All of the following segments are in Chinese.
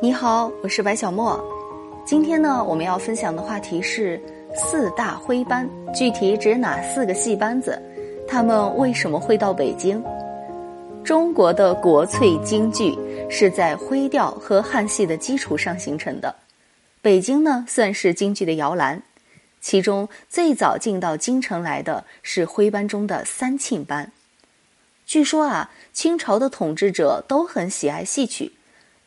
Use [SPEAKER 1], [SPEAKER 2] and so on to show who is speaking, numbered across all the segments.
[SPEAKER 1] 你好，我是白小莫。今天呢，我们要分享的话题是四大徽班，具体指哪四个戏班子？他们为什么会到北京？中国的国粹京剧是在徽调和汉戏的基础上形成的。北京呢，算是京剧的摇篮。其中最早进到京城来的是徽班中的三庆班。据说啊，清朝的统治者都很喜爱戏曲。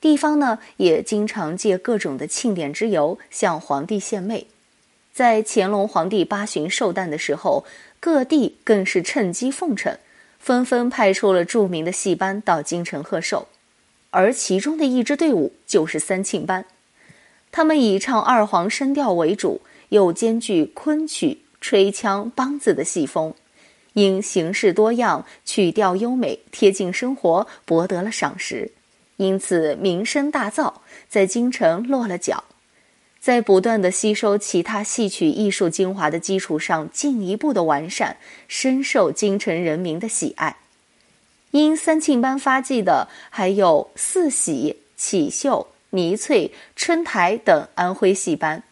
[SPEAKER 1] 地方呢，也经常借各种的庆典之由向皇帝献媚。在乾隆皇帝八旬寿诞的时候，各地更是趁机奉承，纷纷派出了著名的戏班到京城贺寿。而其中的一支队伍就是三庆班，他们以唱二黄声调为主，又兼具昆曲、吹腔、梆子的戏风，因形式多样、曲调优美、贴近生活，博得了赏识。因此名声大噪，在京城落了脚，在不断的吸收其他戏曲艺术精华的基础上，进一步的完善，深受京城人民的喜爱。因三庆班发迹的还有四喜、启秀、倪翠、春台等安徽戏班，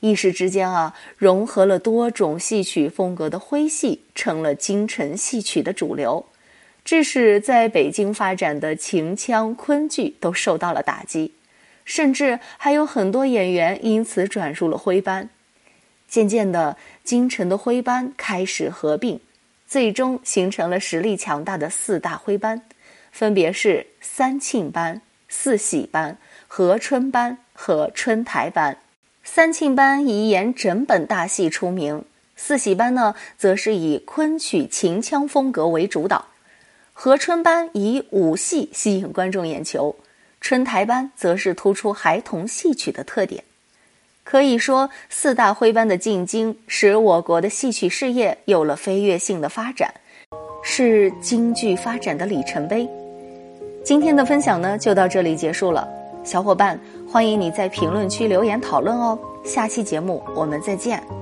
[SPEAKER 1] 一时之间啊，融合了多种戏曲风格的徽戏，成了京城戏曲的主流。致使在北京发展的秦腔昆剧都受到了打击，甚至还有很多演员因此转入了徽班。渐渐的，京城的徽班开始合并，最终形成了实力强大的四大徽班，分别是三庆班、四喜班、和春班和春台班。三庆班以演整本大戏出名，四喜班呢，则是以昆曲秦腔风格为主导。和春班以武戏吸引观众眼球，春台班则是突出孩童戏曲的特点。可以说，四大徽班的进京，使我国的戏曲事业有了飞跃性的发展，是京剧发展的里程碑。今天的分享呢，就到这里结束了。小伙伴，欢迎你在评论区留言讨论哦。下期节目我们再见。